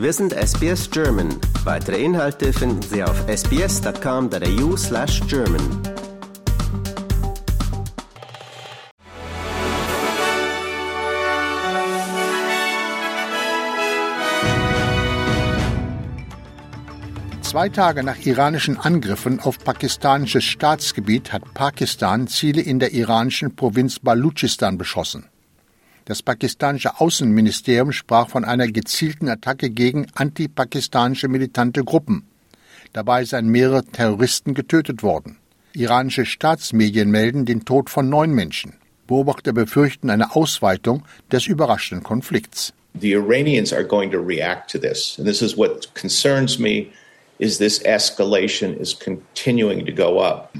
Wir sind SBS German. Weitere Inhalte finden Sie auf sbs.com.au slash German. Zwei Tage nach iranischen Angriffen auf pakistanisches Staatsgebiet hat Pakistan Ziele in der iranischen Provinz Baluchistan beschossen. Das pakistanische Außenministerium sprach von einer gezielten Attacke gegen antipakistanische militante Gruppen. Dabei seien mehrere Terroristen getötet worden. Iranische Staatsmedien melden den Tod von neun Menschen. Beobachter befürchten eine Ausweitung des überraschenden Konflikts. The Iranians are going to react to this. And this is what concerns me is this escalation is continuing to go up.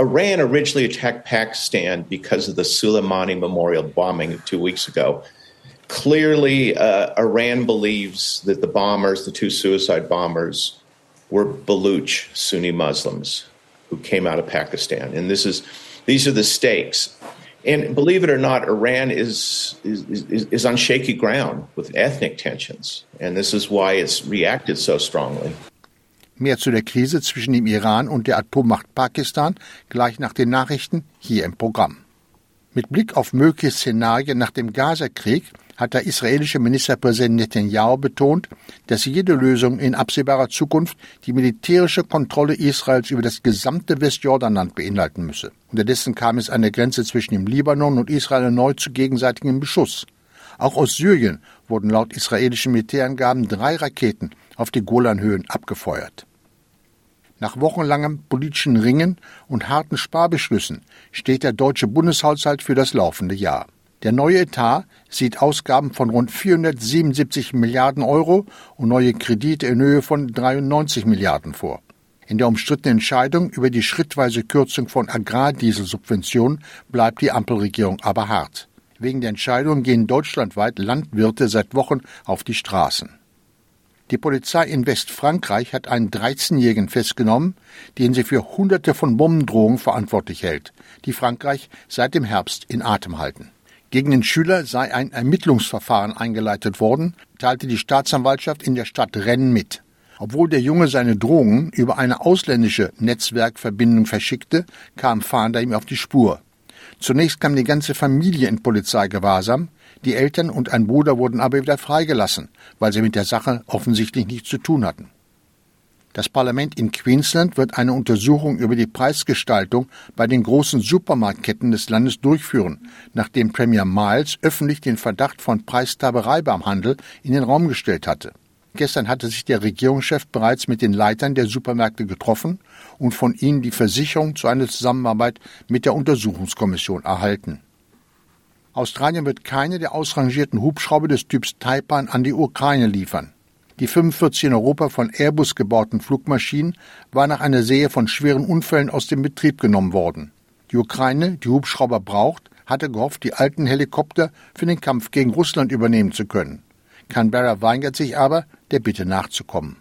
Iran originally attacked Pakistan because of the Soleimani memorial bombing two weeks ago. Clearly, uh, Iran believes that the bombers, the two suicide bombers, were Baluch Sunni Muslims who came out of Pakistan. And this is, these are the stakes. And believe it or not, Iran is, is, is, is on shaky ground with ethnic tensions. And this is why it's reacted so strongly. Mehr zu der Krise zwischen dem Iran und der Atommacht Pakistan gleich nach den Nachrichten hier im Programm. Mit Blick auf mögliche Szenarien nach dem Gazakrieg hat der israelische Ministerpräsident Netanyahu betont, dass jede Lösung in absehbarer Zukunft die militärische Kontrolle Israels über das gesamte Westjordanland beinhalten müsse. Unterdessen kam es an der Grenze zwischen dem Libanon und Israel erneut zu gegenseitigem Beschuss. Auch aus Syrien wurden laut israelischen Militärangaben drei Raketen auf die Golanhöhen abgefeuert. Nach wochenlangem politischen Ringen und harten Sparbeschlüssen steht der deutsche Bundeshaushalt für das laufende Jahr. Der neue Etat sieht Ausgaben von rund 477 Milliarden Euro und neue Kredite in Höhe von 93 Milliarden vor. In der umstrittenen Entscheidung über die schrittweise Kürzung von Agrardieselsubventionen bleibt die Ampelregierung aber hart. Wegen der Entscheidung gehen deutschlandweit Landwirte seit Wochen auf die Straßen. Die Polizei in Westfrankreich hat einen 13-Jährigen festgenommen, den sie für Hunderte von Bombendrohungen verantwortlich hält, die Frankreich seit dem Herbst in Atem halten. Gegen den Schüler sei ein Ermittlungsverfahren eingeleitet worden, teilte die Staatsanwaltschaft in der Stadt Rennes mit. Obwohl der Junge seine Drohungen über eine ausländische Netzwerkverbindung verschickte, kam Fahnder ihm auf die Spur. Zunächst kam die ganze Familie in Polizeigewahrsam, die Eltern und ein Bruder wurden aber wieder freigelassen, weil sie mit der Sache offensichtlich nichts zu tun hatten. Das Parlament in Queensland wird eine Untersuchung über die Preisgestaltung bei den großen Supermarktketten des Landes durchführen, nachdem Premier Miles öffentlich den Verdacht von Preistaberei beim Handel in den Raum gestellt hatte. Gestern hatte sich der Regierungschef bereits mit den Leitern der Supermärkte getroffen und von ihnen die Versicherung zu einer Zusammenarbeit mit der Untersuchungskommission erhalten. Australien wird keine der ausrangierten Hubschrauber des Typs Taipan an die Ukraine liefern. Die 45 in Europa von Airbus gebauten Flugmaschinen waren nach einer Serie von schweren Unfällen aus dem Betrieb genommen worden. Die Ukraine, die Hubschrauber braucht, hatte gehofft, die alten Helikopter für den Kampf gegen Russland übernehmen zu können. Canberra weigert sich aber, der Bitte nachzukommen.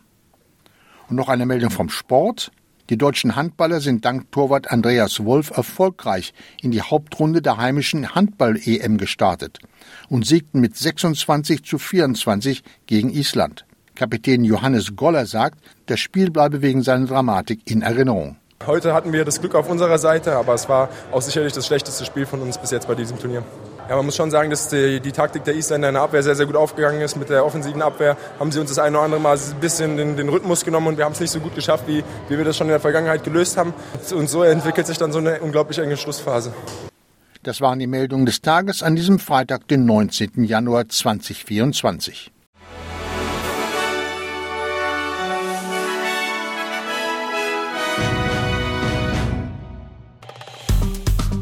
Und noch eine Meldung vom Sport. Die deutschen Handballer sind dank Torwart Andreas Wolf erfolgreich in die Hauptrunde der heimischen Handball-EM gestartet und siegten mit 26 zu 24 gegen Island. Kapitän Johannes Goller sagt, das Spiel bleibe wegen seiner Dramatik in Erinnerung. Heute hatten wir das Glück auf unserer Seite, aber es war auch sicherlich das schlechteste Spiel von uns bis jetzt bei diesem Turnier. Ja, man muss schon sagen, dass die, die, Taktik der Isländer in der Abwehr sehr, sehr gut aufgegangen ist. Mit der offensiven Abwehr haben sie uns das eine oder andere Mal ein bisschen den, den Rhythmus genommen und wir haben es nicht so gut geschafft, wie, wie wir das schon in der Vergangenheit gelöst haben. Und so entwickelt sich dann so eine unglaublich enge Schlussphase. Das waren die Meldungen des Tages an diesem Freitag, den 19. Januar 2024.